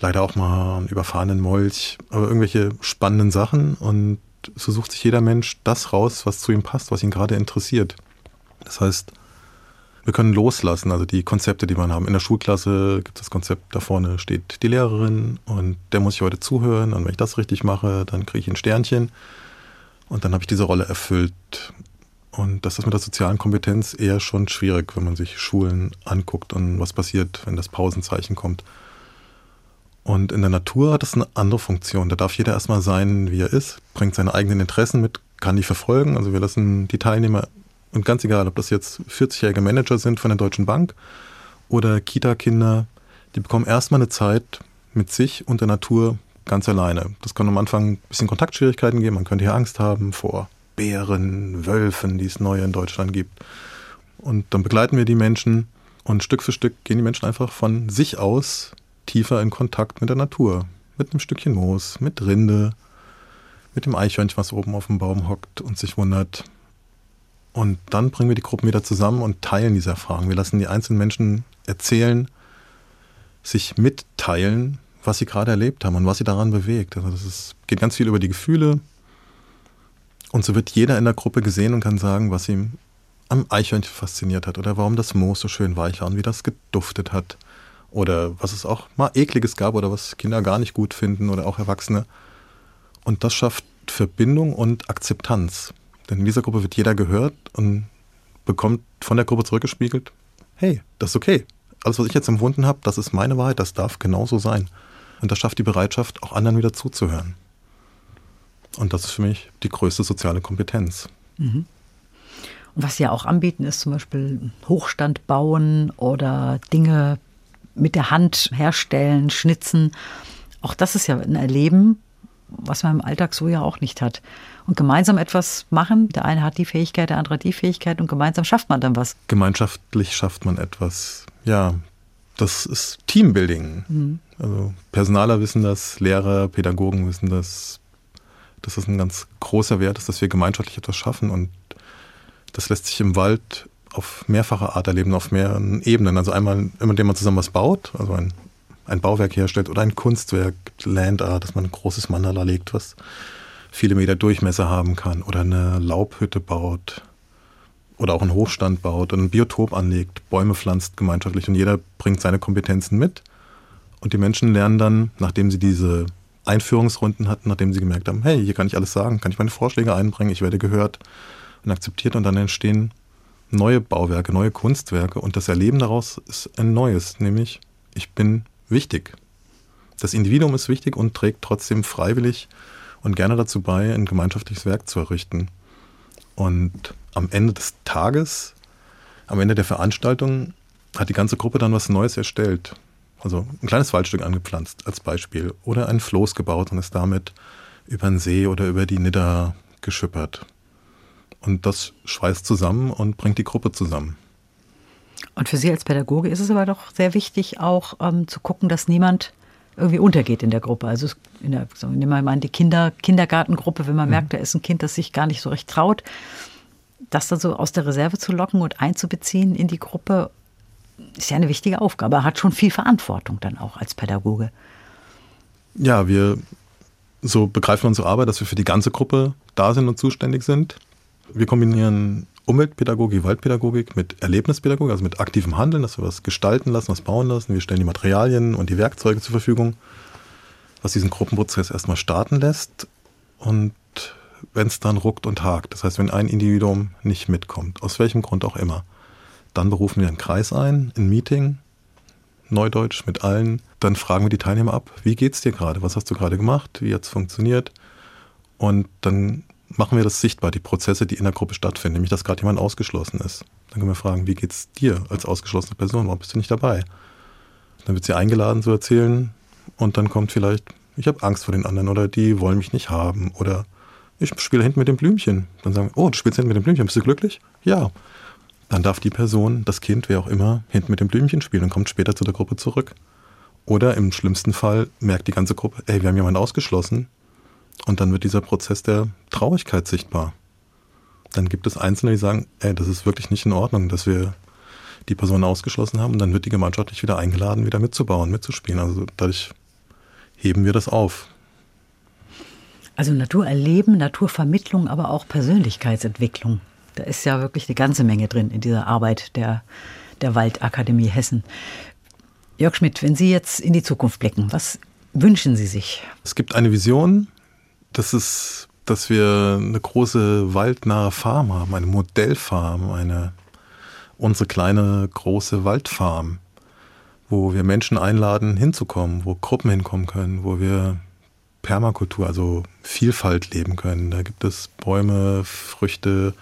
leider auch mal einen überfahrenen Molch, aber irgendwelche spannenden Sachen. Und so sucht sich jeder Mensch das raus, was zu ihm passt, was ihn gerade interessiert. Das heißt, wir können loslassen, also die Konzepte, die wir haben. In der Schulklasse gibt es das Konzept, da vorne steht die Lehrerin und der muss ich heute zuhören und wenn ich das richtig mache, dann kriege ich ein Sternchen und dann habe ich diese Rolle erfüllt. Und das ist mit der sozialen Kompetenz eher schon schwierig, wenn man sich Schulen anguckt und was passiert, wenn das Pausenzeichen kommt. Und in der Natur hat es eine andere Funktion. Da darf jeder erstmal sein, wie er ist, bringt seine eigenen Interessen mit, kann die verfolgen. Also wir lassen die Teilnehmer und ganz egal, ob das jetzt 40-jährige Manager sind von der Deutschen Bank oder Kita-Kinder, die bekommen erstmal eine Zeit mit sich und der Natur ganz alleine. Das kann am Anfang ein bisschen Kontaktschwierigkeiten geben. Man könnte hier Angst haben vor Bären, Wölfen, die es neu in Deutschland gibt. Und dann begleiten wir die Menschen und Stück für Stück gehen die Menschen einfach von sich aus tiefer in Kontakt mit der Natur. Mit einem Stückchen Moos, mit Rinde, mit dem Eichhörnchen, was oben auf dem Baum hockt und sich wundert, und dann bringen wir die Gruppen wieder zusammen und teilen diese Erfahrungen. Wir lassen die einzelnen Menschen erzählen, sich mitteilen, was sie gerade erlebt haben und was sie daran bewegt. Also das geht ganz viel über die Gefühle. Und so wird jeder in der Gruppe gesehen und kann sagen, was ihm am Eichhörnchen fasziniert hat oder warum das Moos so schön weich war und wie das geduftet hat. Oder was es auch mal ekliges gab oder was Kinder gar nicht gut finden oder auch Erwachsene. Und das schafft Verbindung und Akzeptanz. Denn in dieser Gruppe wird jeder gehört und bekommt von der Gruppe zurückgespiegelt, hey, das ist okay. Alles, was ich jetzt empfunden habe, das ist meine Wahrheit, das darf genauso sein. Und das schafft die Bereitschaft, auch anderen wieder zuzuhören. Und das ist für mich die größte soziale Kompetenz. Mhm. Und was Sie ja auch anbieten, ist zum Beispiel Hochstand bauen oder Dinge mit der Hand herstellen, schnitzen. Auch das ist ja ein Erleben, was man im Alltag so ja auch nicht hat und gemeinsam etwas machen. Der eine hat die Fähigkeit, der andere hat die Fähigkeit und gemeinsam schafft man dann was. Gemeinschaftlich schafft man etwas. Ja, das ist Teambuilding. Mhm. Also Personaler wissen das, Lehrer, Pädagogen wissen das. Das ist ein ganz großer Wert, ist, dass wir gemeinschaftlich etwas schaffen und das lässt sich im Wald auf mehrfache Art erleben, auf mehreren Ebenen. Also einmal, indem man zusammen was baut, also ein, ein Bauwerk herstellt oder ein Kunstwerk, Land Art, dass man ein großes Mandala legt, was viele Meter Durchmesser haben kann oder eine Laubhütte baut oder auch einen Hochstand baut und ein Biotop anlegt, Bäume pflanzt gemeinschaftlich und jeder bringt seine Kompetenzen mit. Und die Menschen lernen dann, nachdem sie diese Einführungsrunden hatten, nachdem sie gemerkt haben, hey, hier kann ich alles sagen, kann ich meine Vorschläge einbringen, ich werde gehört und akzeptiert und dann entstehen neue Bauwerke, neue Kunstwerke und das Erleben daraus ist ein neues, nämlich ich bin wichtig. Das Individuum ist wichtig und trägt trotzdem freiwillig und gerne dazu bei, ein gemeinschaftliches Werk zu errichten. Und am Ende des Tages, am Ende der Veranstaltung, hat die ganze Gruppe dann was Neues erstellt. Also ein kleines Waldstück angepflanzt als Beispiel oder ein Floß gebaut und ist damit über den See oder über die Nidda geschippert. Und das schweißt zusammen und bringt die Gruppe zusammen. Und für Sie als Pädagoge ist es aber doch sehr wichtig, auch ähm, zu gucken, dass niemand irgendwie untergeht in der Gruppe. Also in der, nehmen wir mal die Kinder, Kindergartengruppe, wenn man mhm. merkt, da ist ein Kind, das sich gar nicht so recht traut, das dann so aus der Reserve zu locken und einzubeziehen in die Gruppe, ist ja eine wichtige Aufgabe. Hat schon viel Verantwortung dann auch als Pädagoge. Ja, wir so begreifen unsere Arbeit, dass wir für die ganze Gruppe da sind und zuständig sind. Wir kombinieren Umweltpädagogik, Waldpädagogik mit Erlebnispädagogik, also mit aktivem Handeln, dass wir was gestalten lassen, was bauen lassen. Wir stellen die Materialien und die Werkzeuge zur Verfügung, was diesen Gruppenprozess erstmal starten lässt. Und wenn es dann ruckt und hakt, das heißt, wenn ein Individuum nicht mitkommt, aus welchem Grund auch immer, dann berufen wir einen Kreis ein, ein Meeting, Neudeutsch mit allen. Dann fragen wir die Teilnehmer ab, wie geht's dir gerade? Was hast du gerade gemacht? Wie hat's funktioniert? Und dann machen wir das sichtbar, die Prozesse, die in der Gruppe stattfinden, nämlich dass gerade jemand ausgeschlossen ist. Dann können wir fragen, wie geht's dir als ausgeschlossene Person? Warum bist du nicht dabei? Dann wird sie eingeladen zu erzählen und dann kommt vielleicht, ich habe Angst vor den anderen oder die wollen mich nicht haben oder ich spiele hinten mit dem Blümchen. Dann sagen wir, oh, du spielst hinten mit dem Blümchen, bist du glücklich? Ja. Dann darf die Person, das Kind, wer auch immer, hinten mit dem Blümchen spielen und kommt später zu der Gruppe zurück. Oder im schlimmsten Fall merkt die ganze Gruppe, ey, wir haben jemanden ausgeschlossen. Und dann wird dieser Prozess der Traurigkeit sichtbar. Dann gibt es Einzelne, die sagen, ey, das ist wirklich nicht in Ordnung, dass wir die Person ausgeschlossen haben. Und dann wird die gemeinschaftlich wieder eingeladen, wieder mitzubauen, mitzuspielen. Also dadurch heben wir das auf. Also Naturerleben, Naturvermittlung, aber auch Persönlichkeitsentwicklung. Da ist ja wirklich eine ganze Menge drin in dieser Arbeit der, der Waldakademie Hessen. Jörg Schmidt, wenn Sie jetzt in die Zukunft blicken, was wünschen Sie sich? Es gibt eine Vision, das ist, dass wir eine große waldnahe Farm haben, eine Modellfarm, eine unsere kleine große Waldfarm, wo wir Menschen einladen, hinzukommen, wo Gruppen hinkommen können, wo wir Permakultur, also Vielfalt leben können. Da gibt es Bäume, Früchte,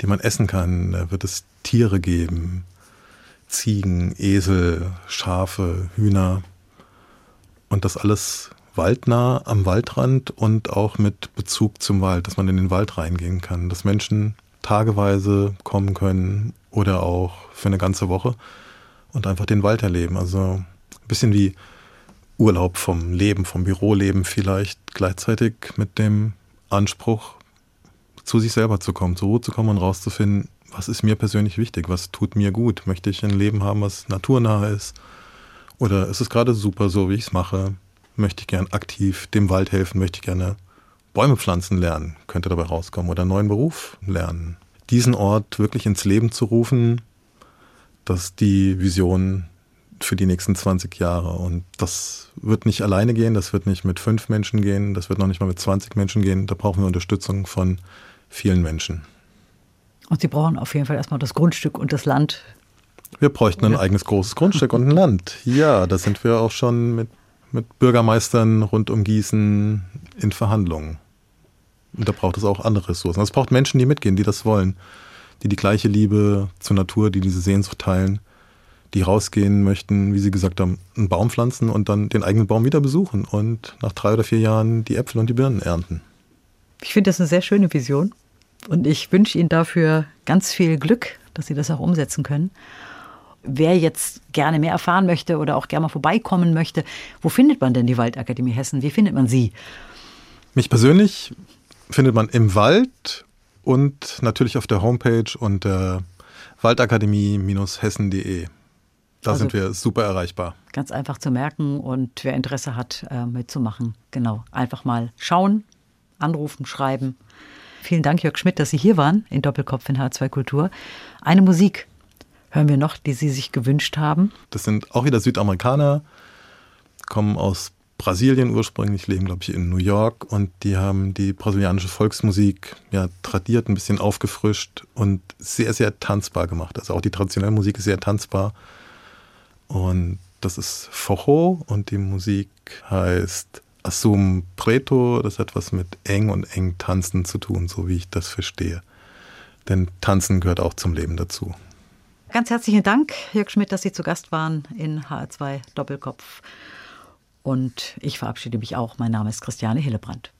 die man essen kann. Da wird es Tiere geben. Ziegen, Esel, Schafe, Hühner. Und das alles waldnah am Waldrand und auch mit Bezug zum Wald, dass man in den Wald reingehen kann, dass Menschen tageweise kommen können oder auch für eine ganze Woche und einfach den Wald erleben. Also ein bisschen wie Urlaub vom Leben, vom Büroleben vielleicht gleichzeitig mit dem Anspruch, zu sich selber zu kommen, zur Ruhe zu kommen und rauszufinden, was ist mir persönlich wichtig, was tut mir gut, möchte ich ein Leben haben, was naturnah ist oder ist es gerade super so, wie ich es mache, möchte ich gern aktiv dem Wald helfen, möchte ich gerne Bäume pflanzen lernen, könnte dabei rauskommen oder einen neuen Beruf lernen. Diesen Ort wirklich ins Leben zu rufen, das ist die Vision für die nächsten 20 Jahre. Und das wird nicht alleine gehen, das wird nicht mit fünf Menschen gehen, das wird noch nicht mal mit 20 Menschen gehen. Da brauchen wir Unterstützung von vielen Menschen. Und Sie brauchen auf jeden Fall erstmal das Grundstück und das Land. Wir bräuchten ein eigenes großes Grundstück und ein Land. Ja, da sind wir auch schon mit, mit Bürgermeistern rund um Gießen in Verhandlungen. Und da braucht es auch andere Ressourcen. Es braucht Menschen, die mitgehen, die das wollen, die die gleiche Liebe zur Natur, die diese Sehnsucht teilen, die rausgehen möchten, wie Sie gesagt haben, einen Baum pflanzen und dann den eigenen Baum wieder besuchen und nach drei oder vier Jahren die Äpfel und die Birnen ernten. Ich finde das eine sehr schöne Vision und ich wünsche Ihnen dafür ganz viel Glück, dass Sie das auch umsetzen können. Wer jetzt gerne mehr erfahren möchte oder auch gerne mal vorbeikommen möchte, wo findet man denn die Waldakademie Hessen? Wie findet man sie? Mich persönlich findet man im Wald und natürlich auf der Homepage unter waldakademie-hessen.de. Da also sind wir super erreichbar. Ganz einfach zu merken und wer Interesse hat, äh, mitzumachen, genau. Einfach mal schauen, anrufen, schreiben. Vielen Dank, Jörg Schmidt, dass Sie hier waren in Doppelkopf in H2 Kultur. Eine Musik hören wir noch, die Sie sich gewünscht haben. Das sind auch wieder Südamerikaner, kommen aus Brasilien ursprünglich, leben, glaube ich, in New York und die haben die brasilianische Volksmusik ja tradiert, ein bisschen aufgefrischt und sehr, sehr tanzbar gemacht. Also auch die traditionelle Musik ist sehr tanzbar. Und das ist Fojo und die Musik heißt Assum Preto, das hat was mit eng und eng tanzen zu tun, so wie ich das verstehe. Denn tanzen gehört auch zum Leben dazu. Ganz herzlichen Dank, Jörg Schmidt, dass Sie zu Gast waren in HR2 Doppelkopf. Und ich verabschiede mich auch. Mein Name ist Christiane Hillebrand.